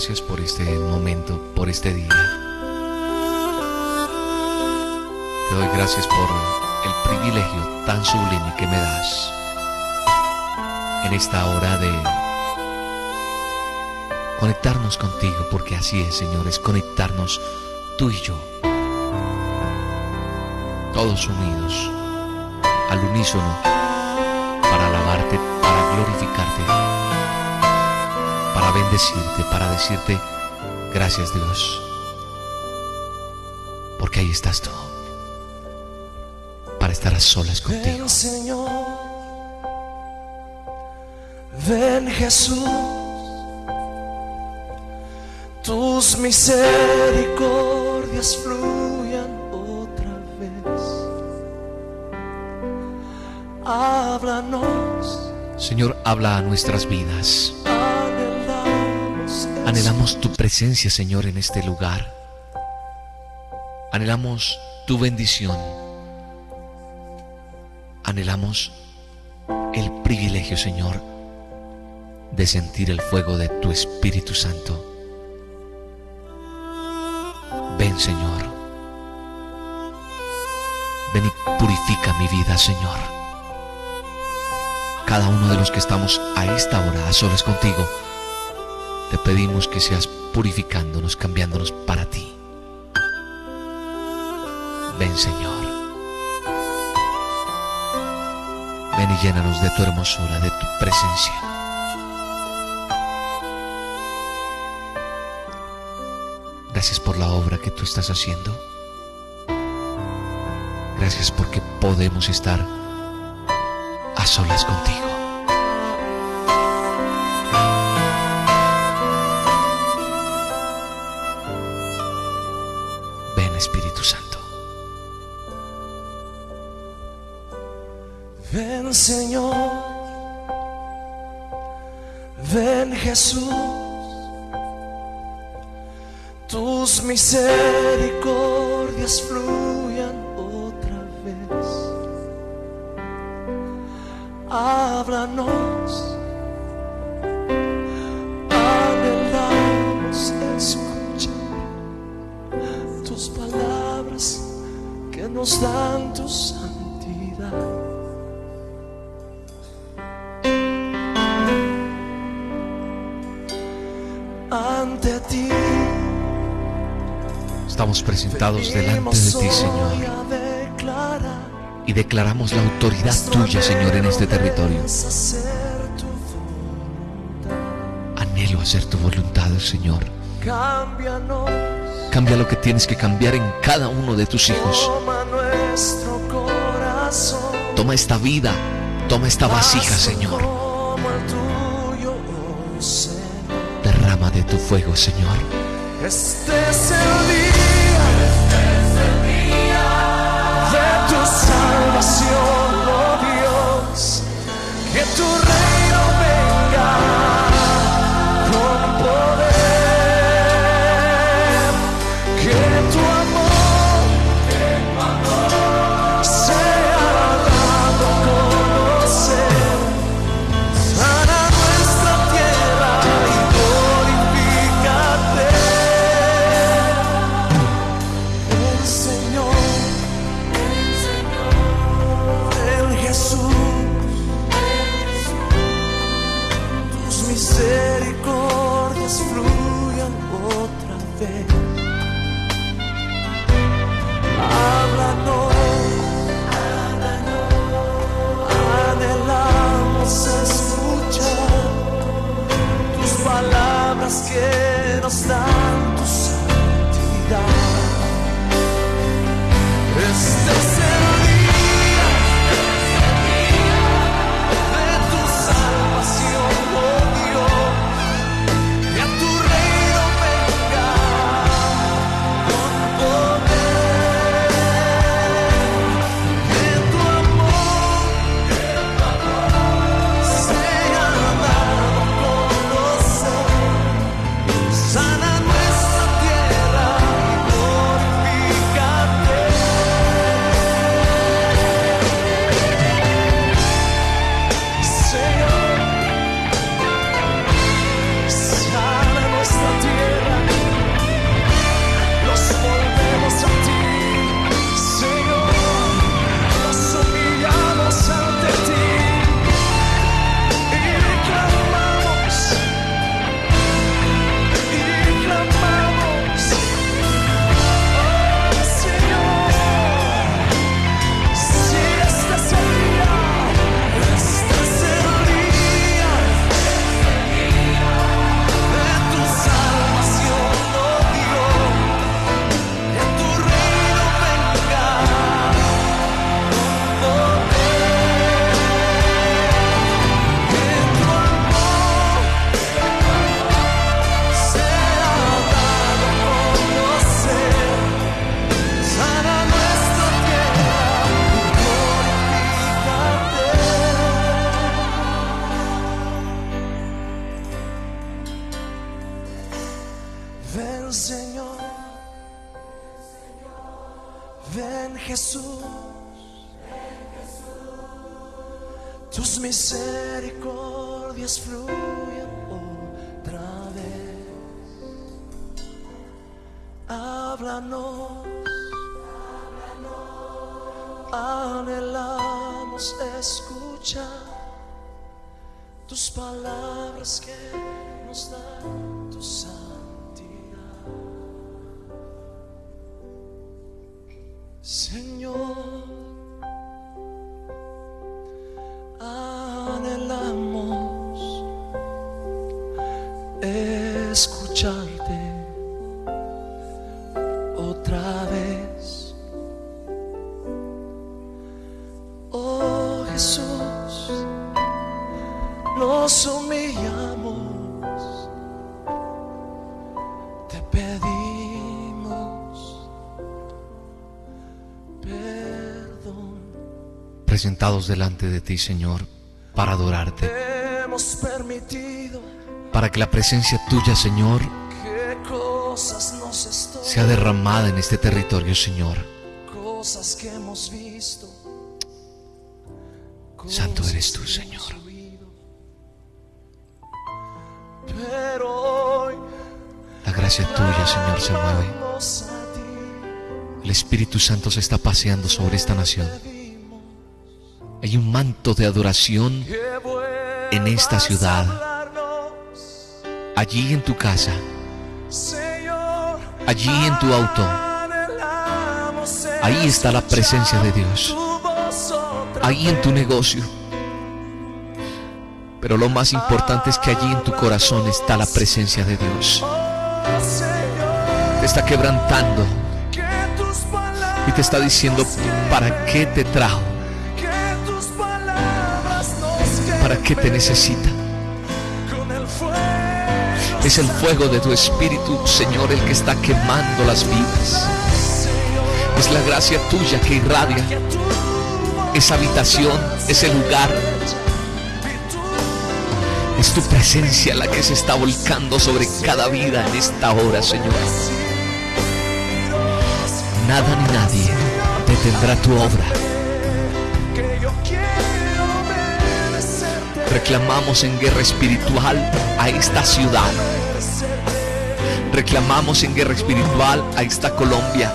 Gracias por este momento, por este día. Te doy gracias por el privilegio tan sublime que me das en esta hora de conectarnos contigo, porque así es, Señor, es conectarnos tú y yo, todos unidos, al unísono, para alabarte, para glorificarte para bendecirte, para decirte gracias Dios. Porque ahí estás tú. Para estar a solas contigo. Ven Señor, ven Jesús, tus misericordias fluyan otra vez. Háblanos, Señor, habla a nuestras vidas. Anhelamos, tu presencia, Señor, en este lugar. Anhelamos tu bendición. Anhelamos el privilegio, Señor, de sentir el fuego de tu Espíritu Santo. Ven, Señor. Ven y purifica mi vida, Señor. Cada uno de los que estamos a esta hora a solas contigo, te pedimos que seas purificándonos, cambiándonos para ti. Ven Señor. Ven y llénanos de tu hermosura, de tu presencia. Gracias por la obra que tú estás haciendo. Gracias porque podemos estar a solas contigo. Ven Señor, ven Jesús, tus misericordias fluyan otra vez. Háblanos, anhelamos escuchar tus palabras que nos dan tu Presentados delante de ti, Señor, y declaramos la autoridad tuya, Señor, en este territorio. Anhelo hacer tu voluntad, Señor. Cambia lo que tienes que cambiar en cada uno de tus hijos. toma esta vida, toma esta vasija, Señor. Derrama de tu fuego, Señor. Este es el día, que nos dan tus Señor, ven Jesús, tus misericordias fluyen otra vez. Háblanos, anhelamos escuchar tus palabras que nos dan tu salud. Señor, Delante de ti, Señor, para adorarte, para que la presencia tuya, Señor, sea derramada en este territorio, Señor. Santo eres tú, Señor. La gracia tuya, Señor, se mueve. El Espíritu Santo se está paseando sobre esta nación. Hay un manto de adoración en esta ciudad. allí en tu casa, allí en tu auto. Ahí está la presencia de Dios. Ahí en tu negocio. Pero lo más importante es que allí en tu corazón está la presencia de Dios. Te está quebrantando y te está diciendo, ¿para qué te trajo? Nos ¿Para qué te necesita? Es el fuego de tu espíritu, Señor, el que está quemando las vidas. Es la gracia tuya que irradia que esa habitación, ese lugar. Es tu presencia la que se está volcando sobre cada vida en esta hora, Señor. Nada ni nadie detendrá tu obra. Reclamamos en guerra espiritual a esta ciudad. Reclamamos en guerra espiritual a esta Colombia.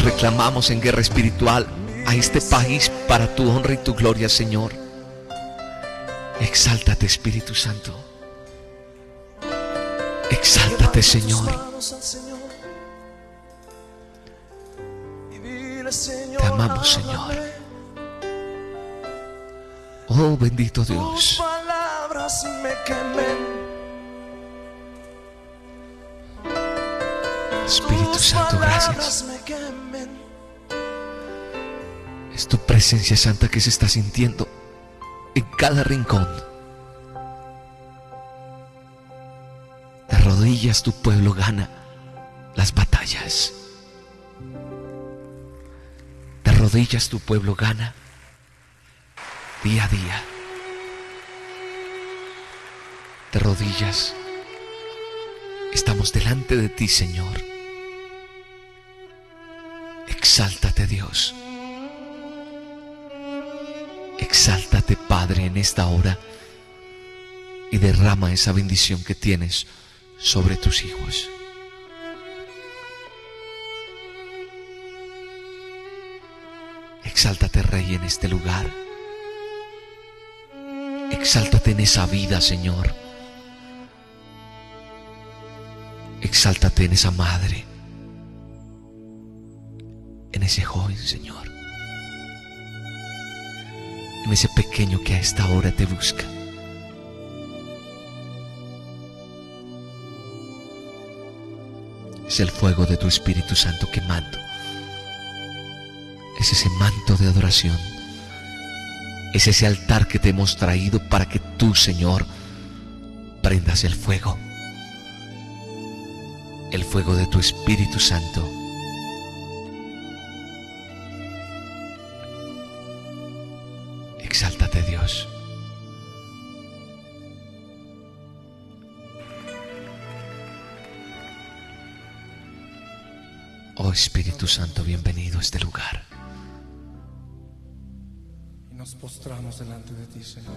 Reclamamos en guerra espiritual a este país para tu honra y tu gloria, Señor. Exáltate, Espíritu Santo. Exáltate, Señor. Te amamos, Señor. Oh, bendito Tus Dios. palabras me quemen. Espíritu Tus Santo, gracias. me quemen. Es tu presencia santa que se está sintiendo en cada rincón. De rodillas tu pueblo gana las batallas. De rodillas tu pueblo gana día a día. De rodillas estamos delante de ti, Señor. Exáltate, Dios. Exáltate, Padre, en esta hora y derrama esa bendición que tienes sobre tus hijos. Exáltate, Rey, en este lugar. Exáltate en esa vida, Señor. Exáltate en esa madre, en ese joven, Señor, en ese pequeño que a esta hora te busca. Es el fuego de tu Espíritu Santo quemando. Es ese manto de adoración. Es ese altar que te hemos traído para que tú, Señor, prendas el fuego. El fuego de tu Espíritu Santo. Exáltate Dios. Oh Espíritu Santo, bienvenido a este lugar. Nos postramos delante de ti, Señor.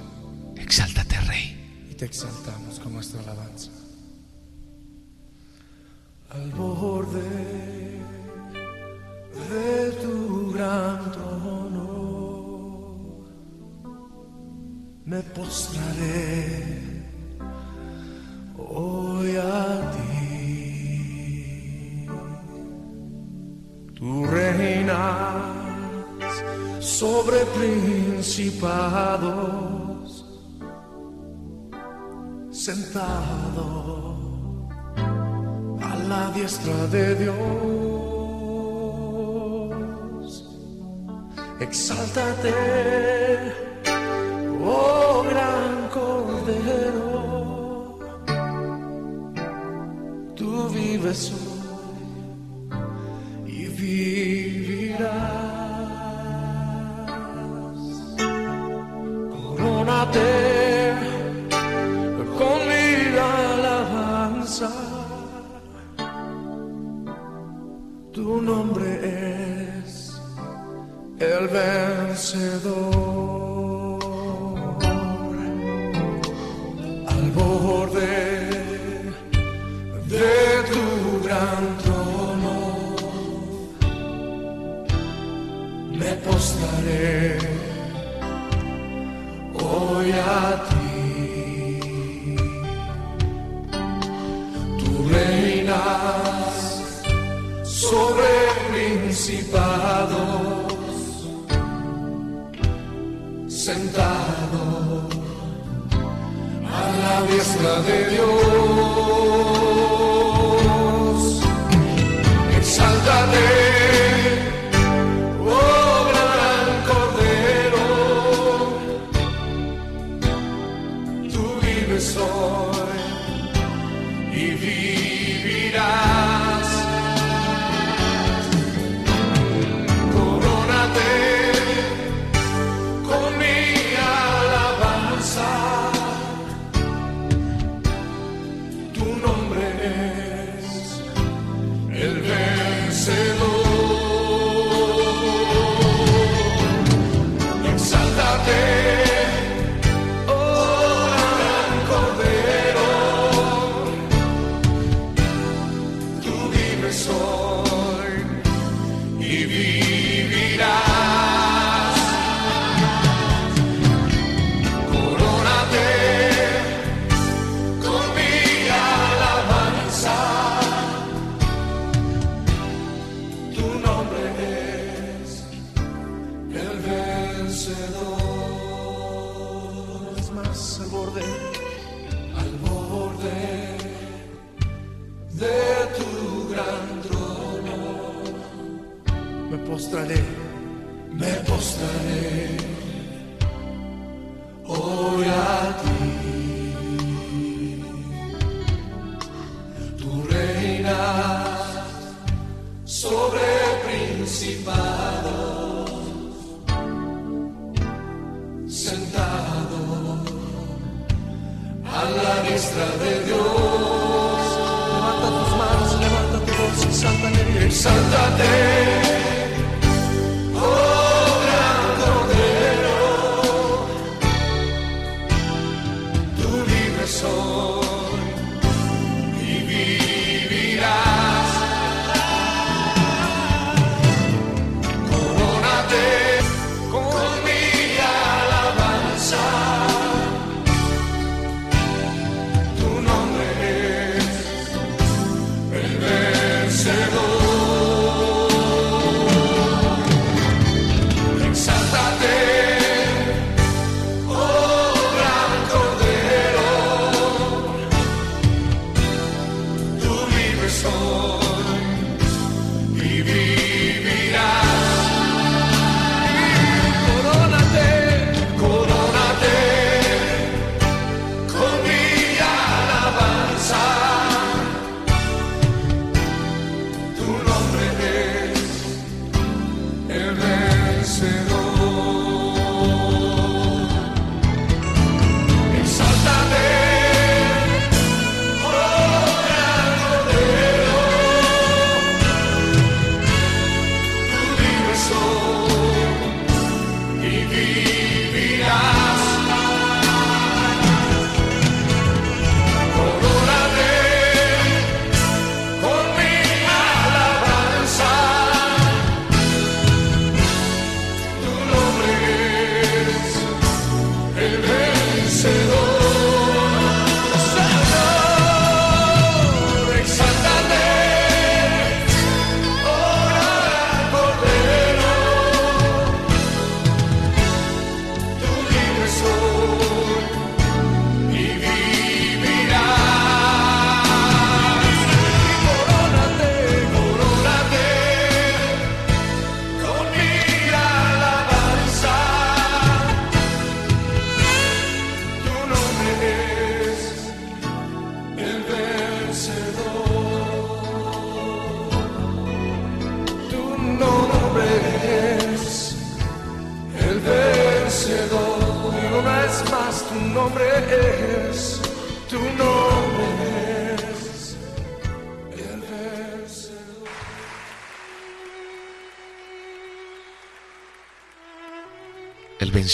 Exáltate, Rey. Y te exaltamos con nuestra alabanza. Al borde de tu gran trono me postraré sobre principados sentado a la diestra de Dios. Exáltate, oh gran cordero, tú vives obra de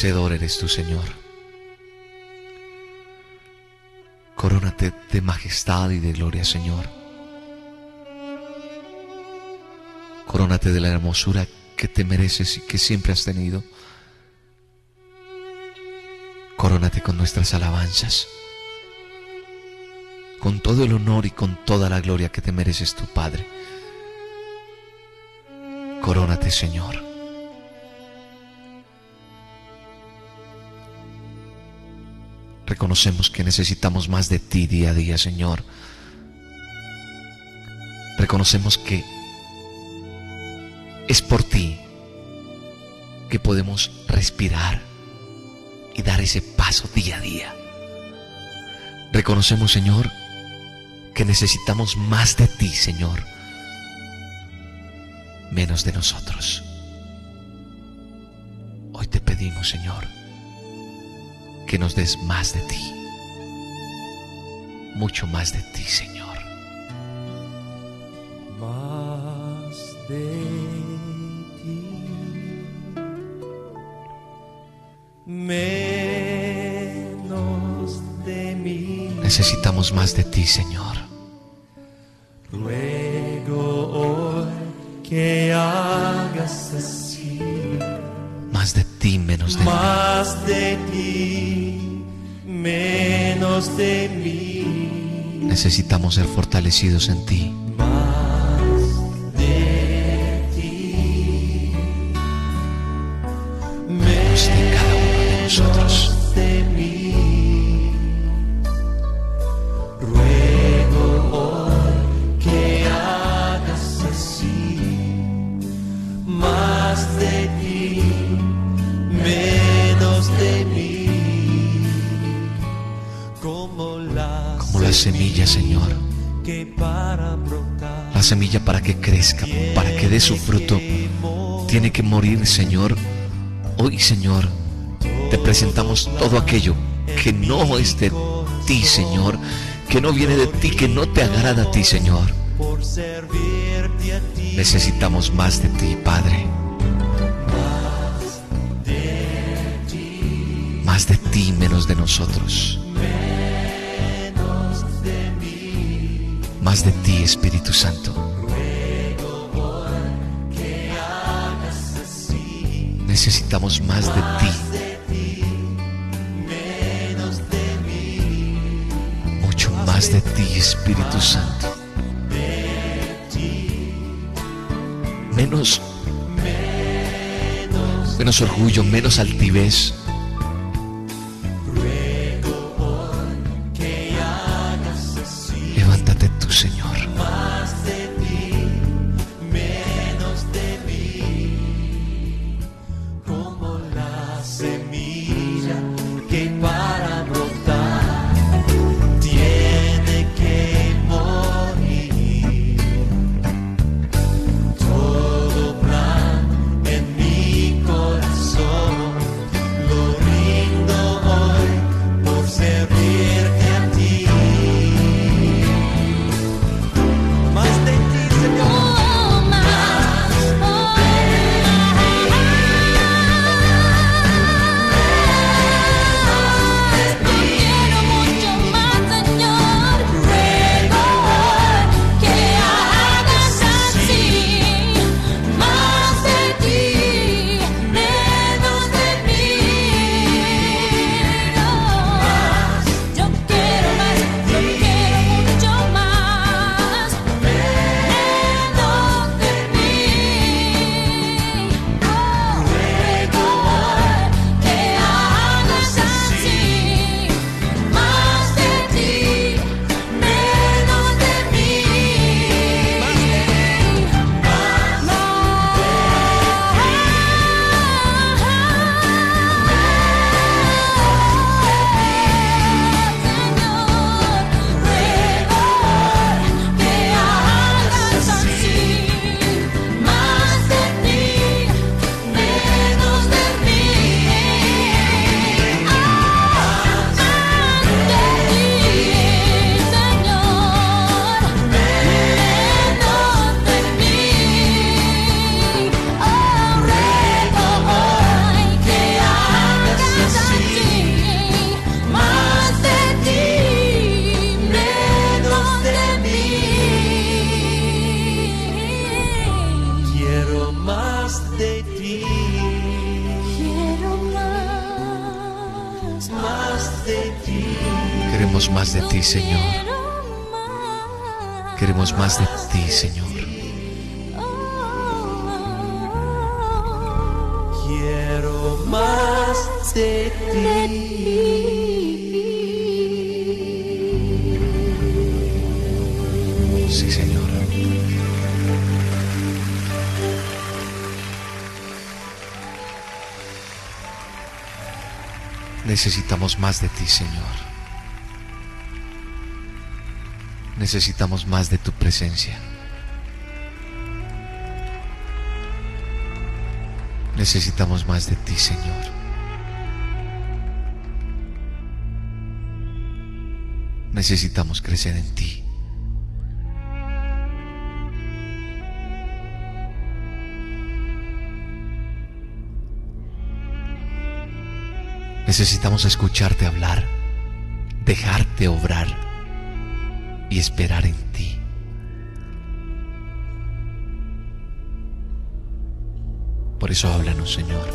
vencedor eres tú, Señor. Corónate de majestad y de gloria, Señor. Corónate de la hermosura que te mereces y que siempre has tenido. Corónate con nuestras alabanzas, con todo el honor y con toda la gloria que te mereces tu Padre. Corónate, Señor. Reconocemos que necesitamos más de ti día a día, Señor. Reconocemos que es por ti que podemos respirar y dar ese paso día a día. Reconocemos, Señor, que necesitamos más de ti, Señor, menos de nosotros. Hoy te pedimos, Señor, que nos des más de ti, mucho más de ti, Señor. Más de ti, menos de mí. Necesitamos más de ti, Señor. Ruego hoy que hagas así. Más de ti, menos de mí. Más de ti, menos de mí. Necesitamos ser fortalecidos en ti. Su fruto, tiene que morir, Señor. Hoy, Señor, te presentamos todo aquello que no es de ti, Señor, que no viene de ti, que no te agrada a ti, Señor. Necesitamos más de ti, Padre. Más de ti, menos de nosotros. Más de ti, Espíritu Santo. Necesitamos más de ti. Mucho más de ti, Espíritu Santo. Menos, menos orgullo, menos altivez. Necesitamos más de ti, Señor. Necesitamos más de tu presencia. Necesitamos más de ti, Señor. Necesitamos crecer en ti. Necesitamos escucharte hablar, dejarte obrar y esperar en ti. Por eso háblanos, Señor.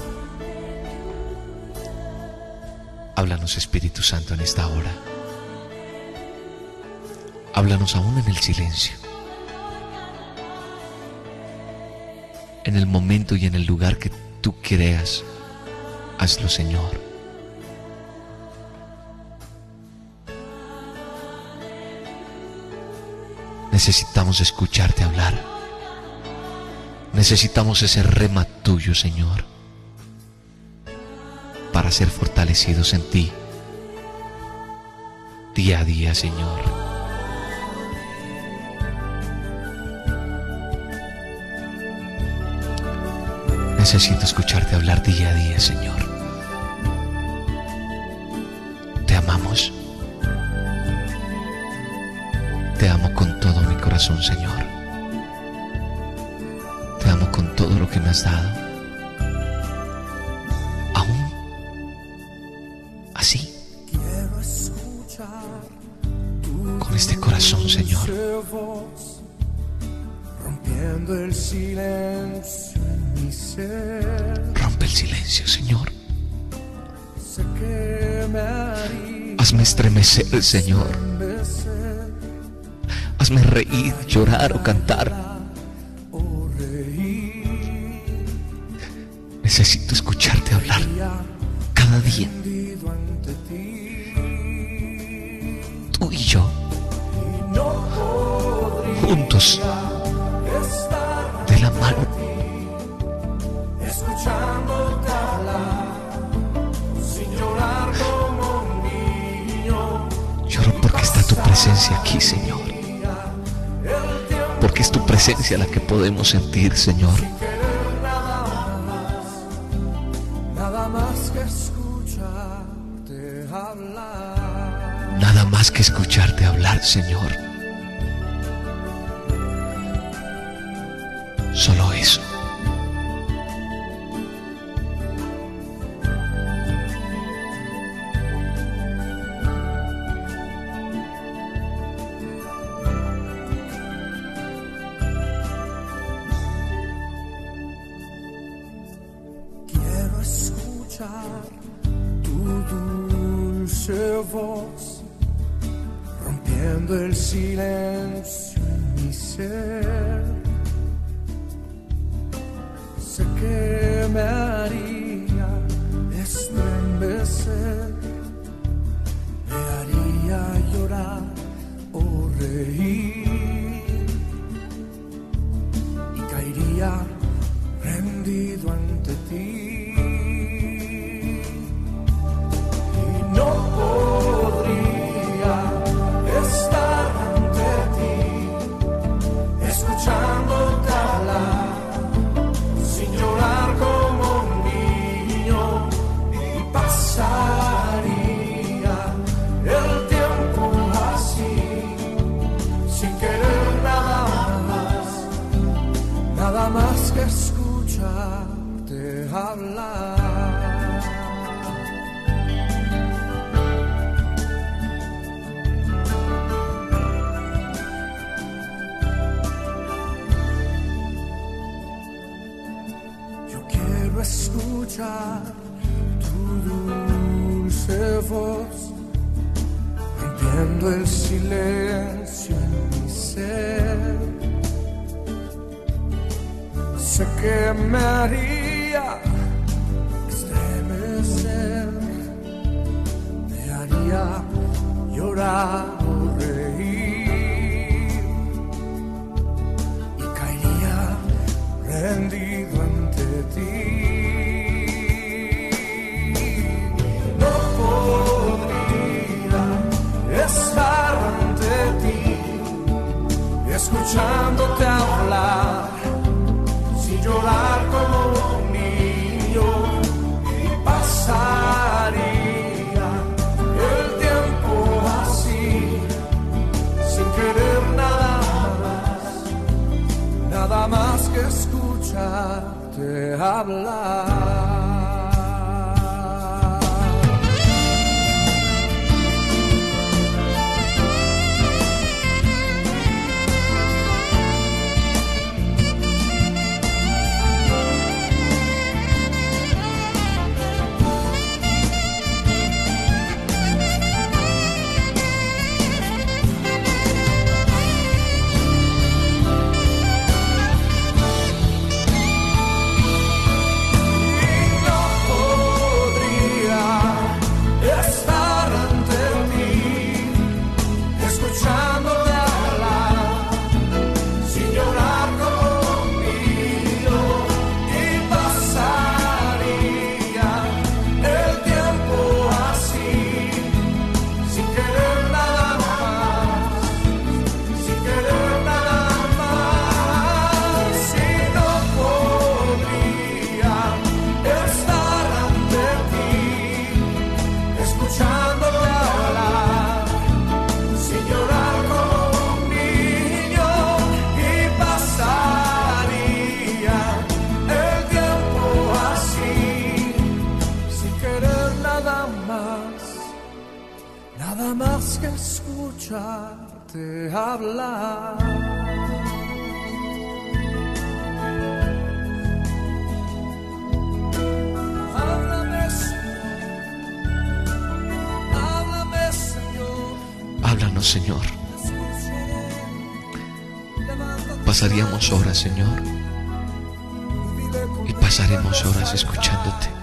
Háblanos, Espíritu Santo, en esta hora. Háblanos aún en el silencio. En el momento y en el lugar que tú creas, hazlo, Señor. Necesitamos escucharte hablar. Necesitamos ese rema tuyo, Señor, para ser fortalecidos en ti día a día, Señor. Necesito escucharte hablar día a día, Señor. Corazón, Señor. Te amo con todo lo que me has dado. Aún así, Quiero escuchar con este corazón, Señor. rompiendo el silencio. Rompe el silencio, Señor. Hazme estremecer, Señor. Hazme reír, llorar o cantar. Necesito escucharte hablar cada día, tú y yo, juntos, de la mano. Lloro porque está tu presencia aquí, Señor. Porque es tu presencia la que podemos sentir, Señor. Nada más que escucharte hablar. Señor. Silencio en mi ser. Sé que me haría estremecer, me haría llorar o reír me haría estremecer, me haría llorar o reír y caería rendido ante ti. love. más, nada más que escucharte hablar. Háblame, háblame, Señor. Háblanos, Señor. Pasaríamos horas, Señor. Y pasaremos horas escuchándote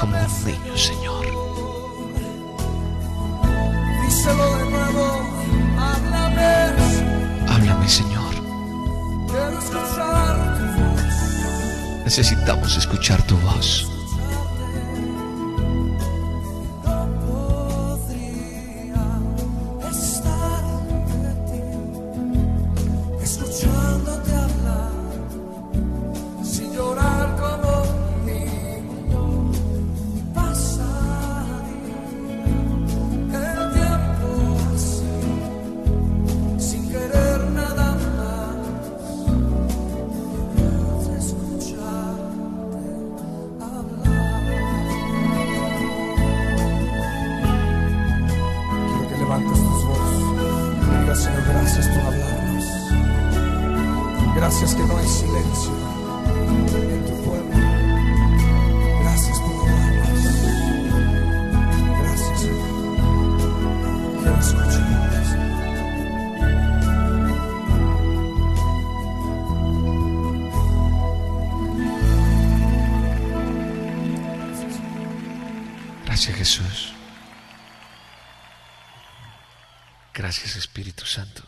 como un niño, Señor. Díselo de nuevo, háblame. Háblame, Señor. Quiero escuchar tu voz. Necesitamos escuchar tu voz. Gracias Jesús. Gracias Espíritu Santo.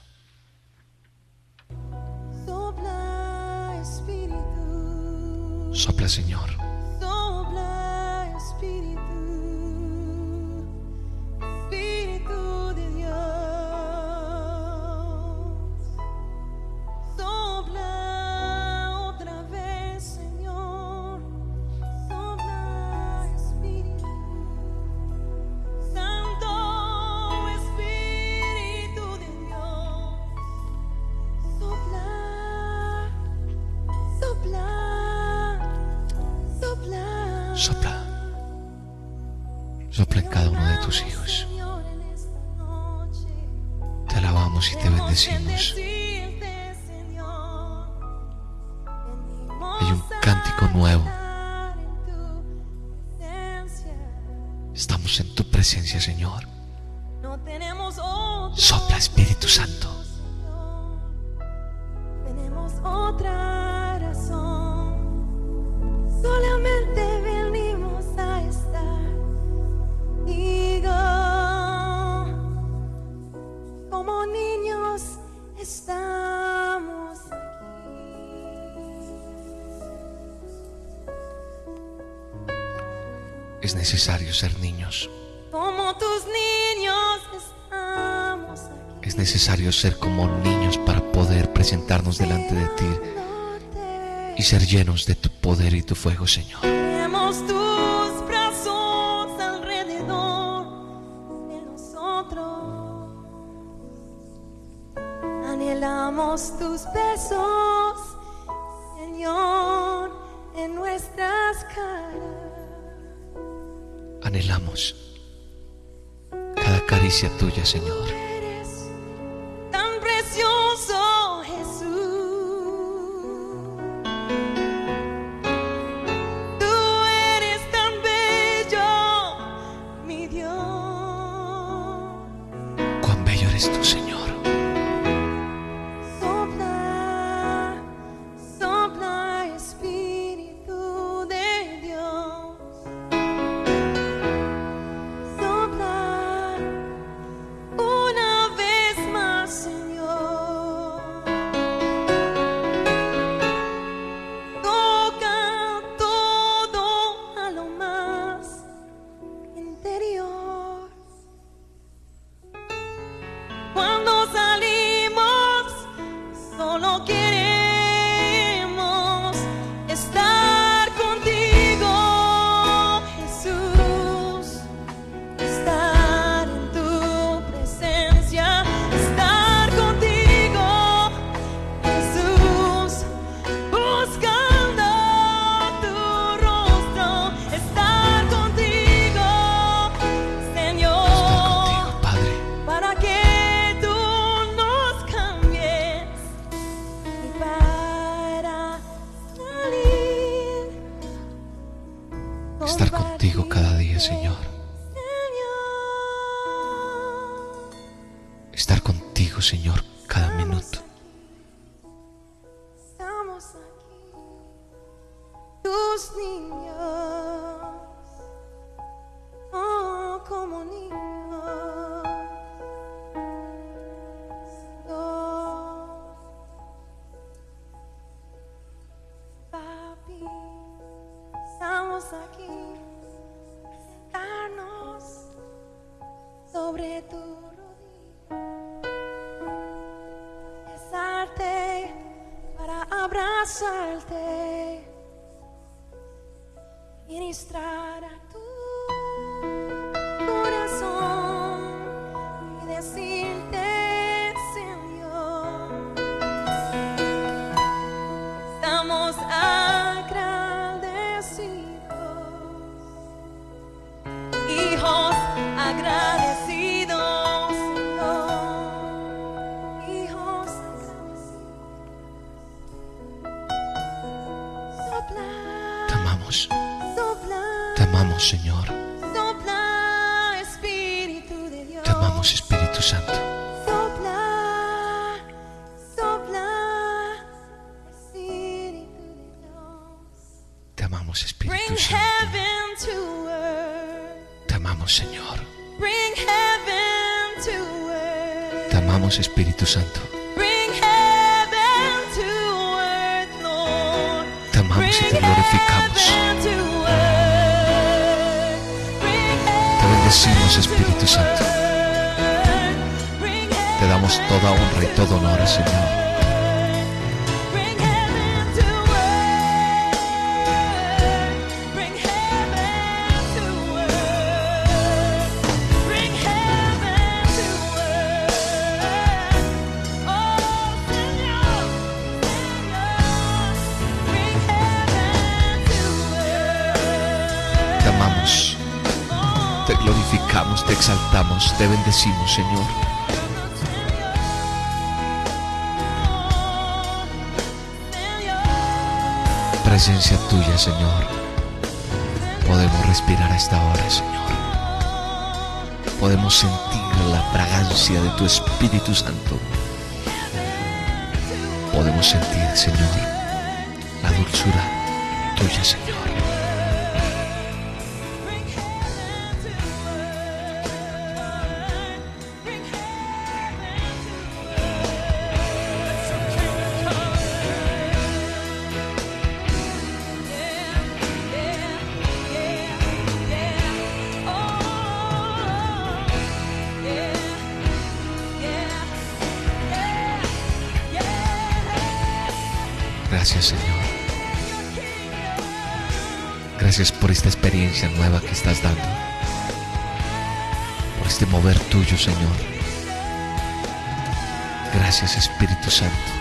Sopla Espíritu. Sopla Señor. niños para poder presentarnos delante de ti y ser llenos de tu poder y tu fuego, Señor. tus brazos alrededor de nosotros. Anhelamos tus besos, Señor, en nuestras caras. Anhelamos cada caricia tuya, Señor. contigo cada día, Señor. Estar contigo, Señor, cada minuto. amamos y te glorificamos. Te bendecimos, Espíritu Santo. Te damos toda honra y todo honor, Señor. Te exaltamos, te bendecimos, Señor. Presencia tuya, Señor. Podemos respirar a esta hora, Señor. Podemos sentir la fragancia de tu Espíritu Santo. Podemos sentir, Señor, la dulzura tuya, Señor. Gracias por esta experiencia nueva que estás dando. Por este mover tuyo, Señor. Gracias, Espíritu Santo.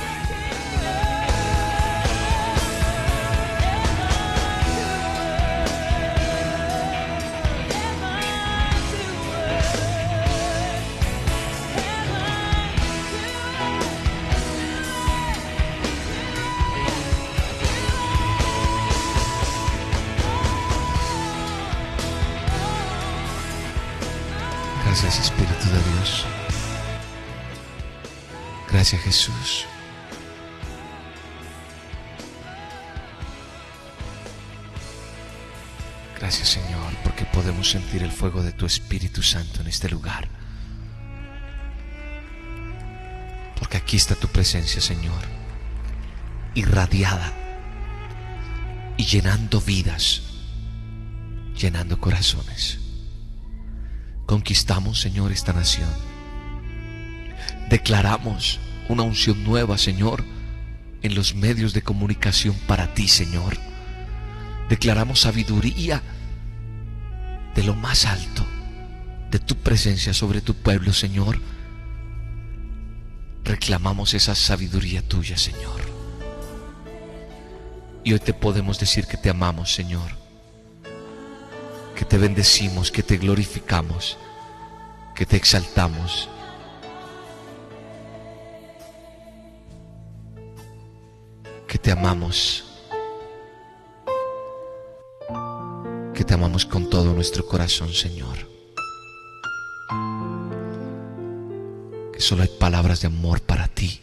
Fuego de tu Espíritu Santo en este lugar. Porque aquí está tu presencia Señor, irradiada y llenando vidas, llenando corazones. Conquistamos, Señor, esta nación. Declaramos una unción nueva, Señor, en los medios de comunicación para ti, Señor. Declaramos sabiduría de lo más alto, de tu presencia sobre tu pueblo, Señor. Reclamamos esa sabiduría tuya, Señor. Y hoy te podemos decir que te amamos, Señor que te bendecimos, que te glorificamos, que te exaltamos. Que te amamos, que te amamos con todo nuestro corazón, Señor. Que solo hay palabras de amor para ti.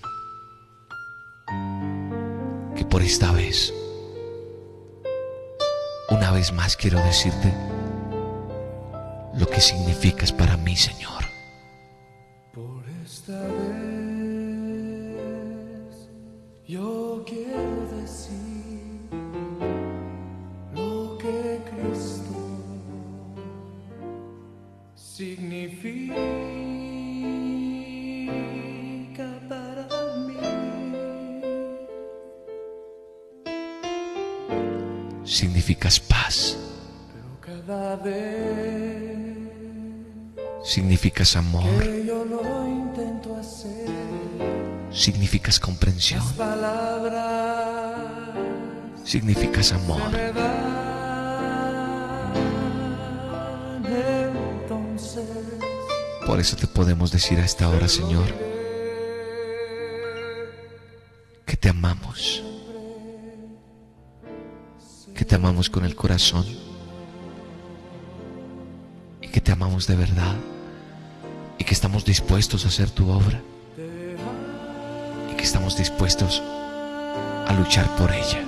Que por esta vez, una vez más quiero decirte, lo que significas para mí, Señor. Significas amor, significas comprensión, significas amor. Por eso te podemos decir a esta hora, Señor, que te amamos, que te amamos con el corazón y que te amamos de verdad que estamos dispuestos a hacer tu obra y que estamos dispuestos a luchar por ella.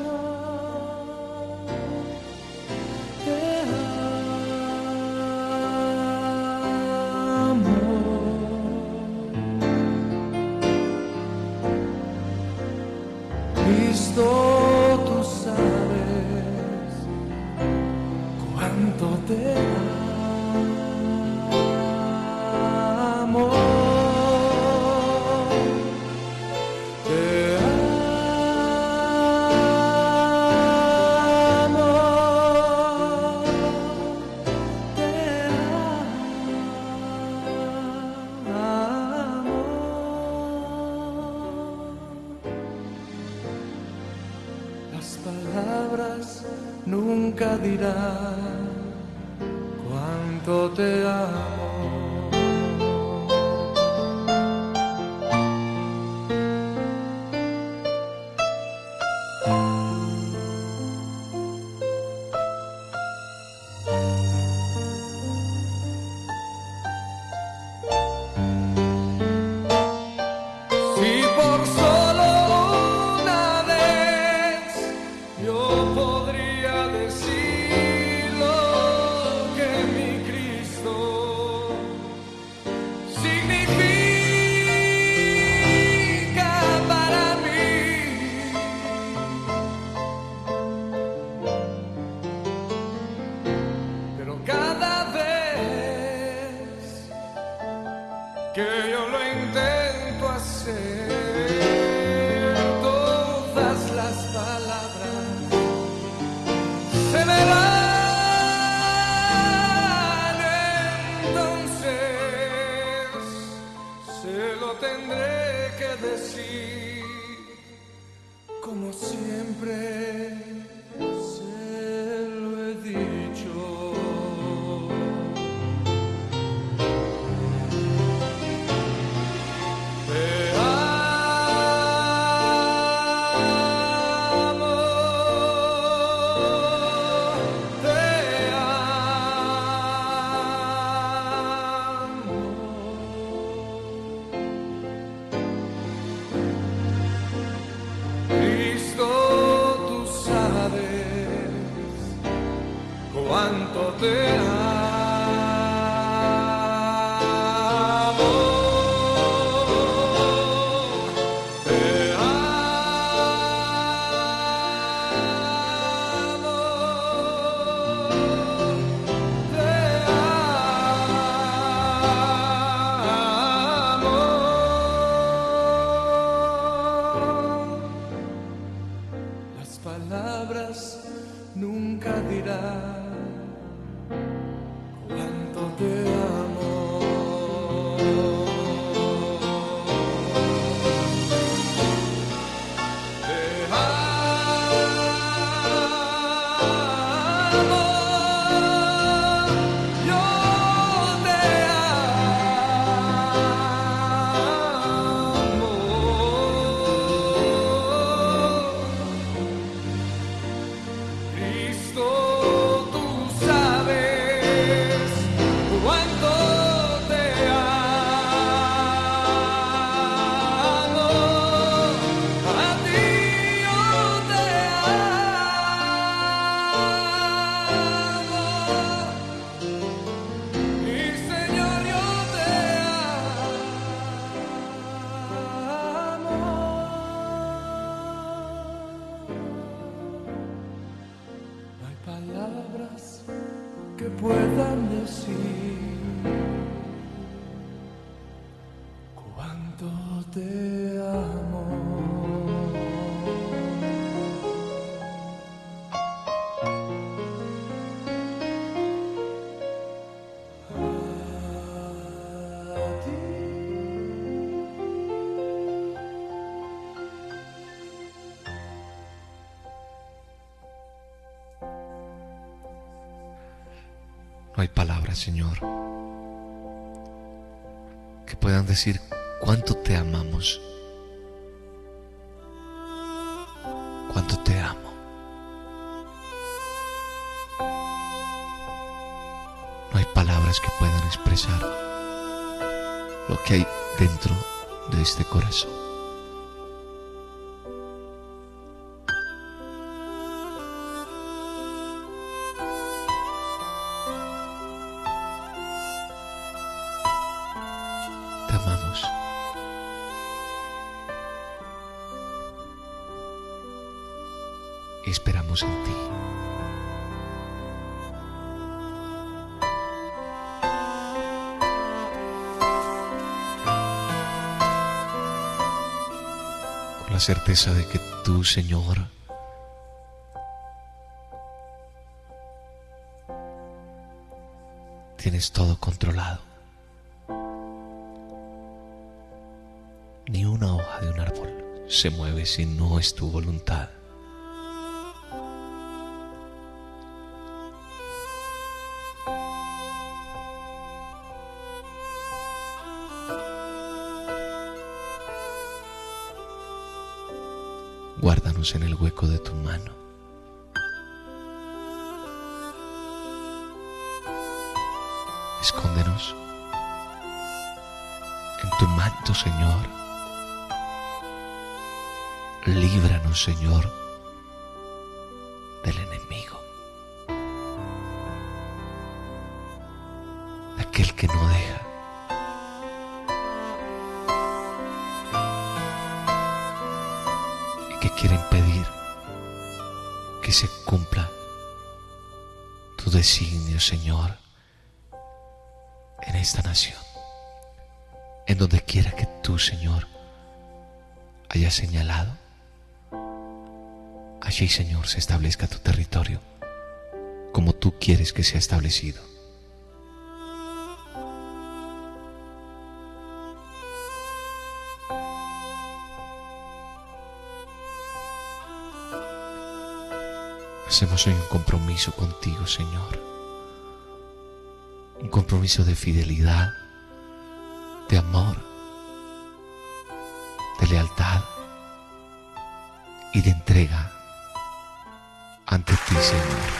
No hay palabras, Señor, que puedan decir cuánto te amamos, cuánto te amo. No hay palabras que puedan expresar lo que hay dentro de este corazón. Certeza de que tú, Señor, tienes todo controlado. Ni una hoja de un árbol se mueve si no es tu voluntad. En el hueco de tu mano. Escóndenos en tu manto, Señor. Líbranos, Señor, se establezca tu territorio como tú quieres que sea establecido. Hacemos hoy un compromiso contigo, Señor. Un compromiso de fidelidad, de amor, de lealtad y de entrega ante ti, Señor.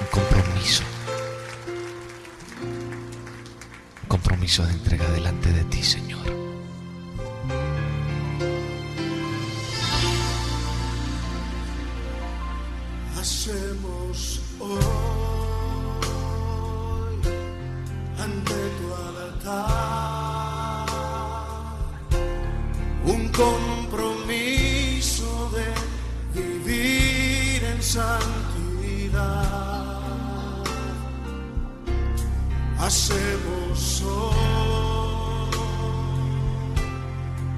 Un compromiso. Compromiso de entrega delante de ti, Señor. hacemos hoy ante tu altar un compromiso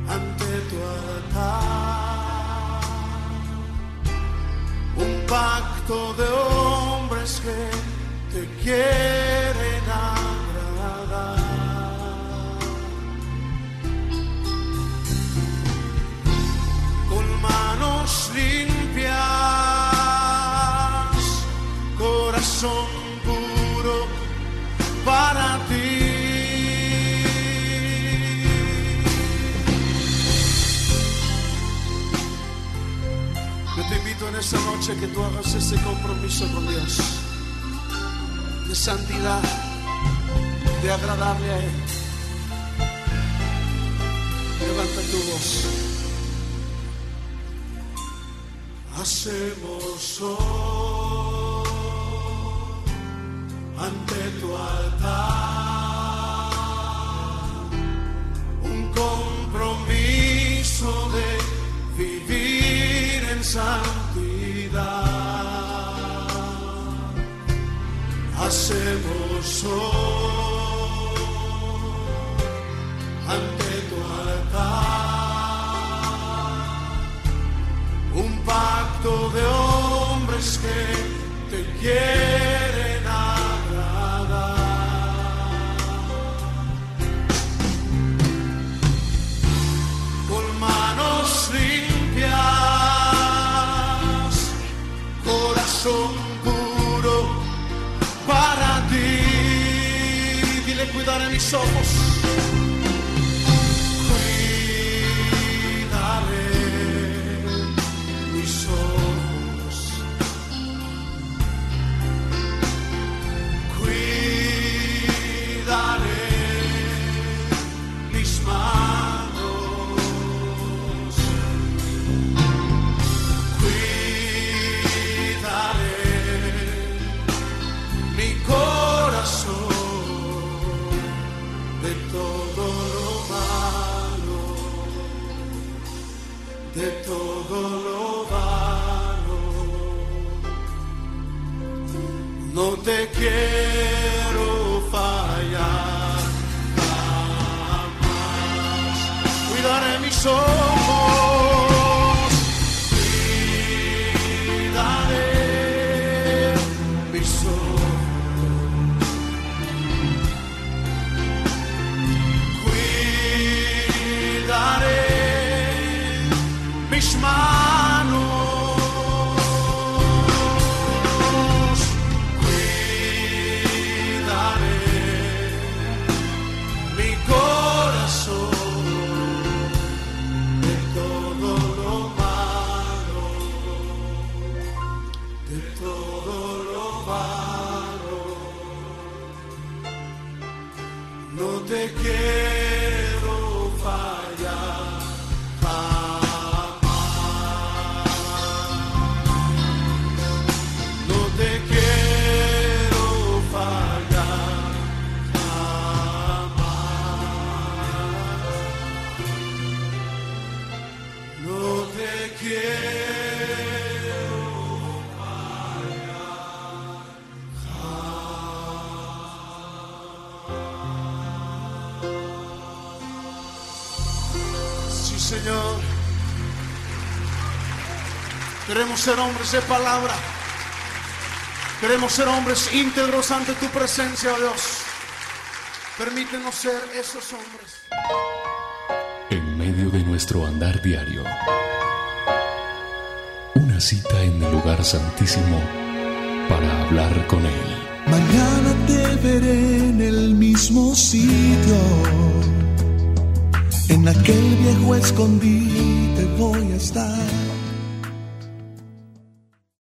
Ante tu altar. Un pacto de hombres que te quieren que tú hagas ese compromiso con Dios de santidad, de agradarle a Él. Levanta tu voz. Hacemos hoy un pacto de hombres que te quieren cuidaré te quiero fallar jamás. Cuidaré mis ojos. Ser hombres de palabra. Queremos ser hombres íntegros ante tu presencia, oh Dios. Permítenos ser esos hombres. En medio de nuestro andar diario. Una cita en el lugar santísimo para hablar con Él. Mañana te veré en el mismo sitio. En aquel viejo escondite voy a estar